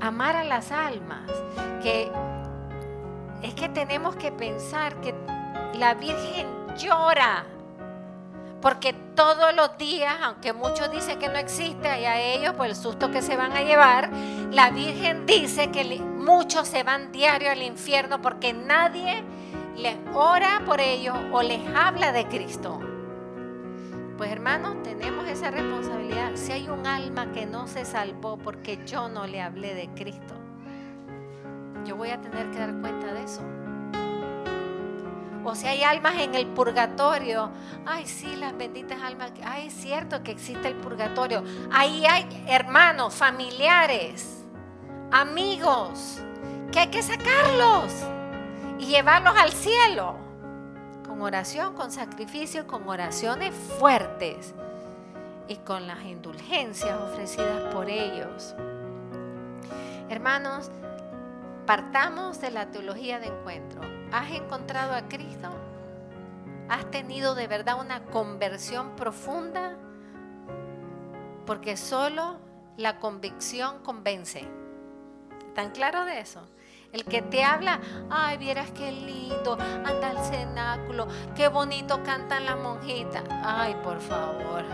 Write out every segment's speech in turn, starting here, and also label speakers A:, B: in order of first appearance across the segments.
A: amar a las almas, que es que tenemos que pensar que la Virgen llora, porque todos los días, aunque muchos dicen que no existe, y a ellos por el susto que se van a llevar, la Virgen dice que muchos se van diario al infierno porque nadie les ora por ellos o les habla de Cristo. Pues hermanos, tenemos esa responsabilidad. Si hay un alma que no se salvó porque yo no le hablé de Cristo, yo voy a tener que dar cuenta de eso. O si hay almas en el purgatorio, ay sí, las benditas almas, ay es cierto que existe el purgatorio. Ahí hay hermanos, familiares, amigos, que hay que sacarlos y llevarlos al cielo con oración, con sacrificio, con oraciones fuertes y con las indulgencias ofrecidas por ellos. Hermanos, partamos de la teología de encuentro. ¿Has encontrado a Cristo? ¿Has tenido de verdad una conversión profunda? Porque solo la convicción convence. ¿Están claros de eso? El que te habla, ay, vieras qué lindo, anda al cenáculo, qué bonito cantan las monjitas. Ay, por favor.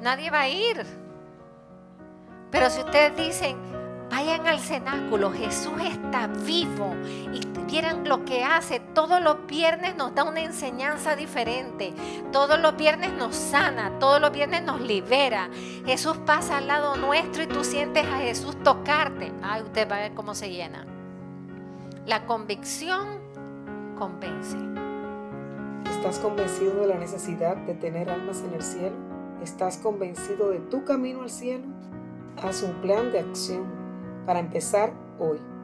A: Nadie va a ir. Pero si ustedes dicen, vayan al cenáculo, Jesús está vivo y vieran lo que hace, todos los viernes nos da una enseñanza diferente, todos los viernes nos sana, todos los viernes nos libera. Jesús pasa al lado nuestro y tú sientes a Jesús tocarte. Ay, usted va a ver cómo se llena. La convicción convence.
B: ¿Estás convencido de la necesidad de tener almas en el cielo? ¿Estás convencido de tu camino al cielo? Haz un plan de acción para empezar hoy.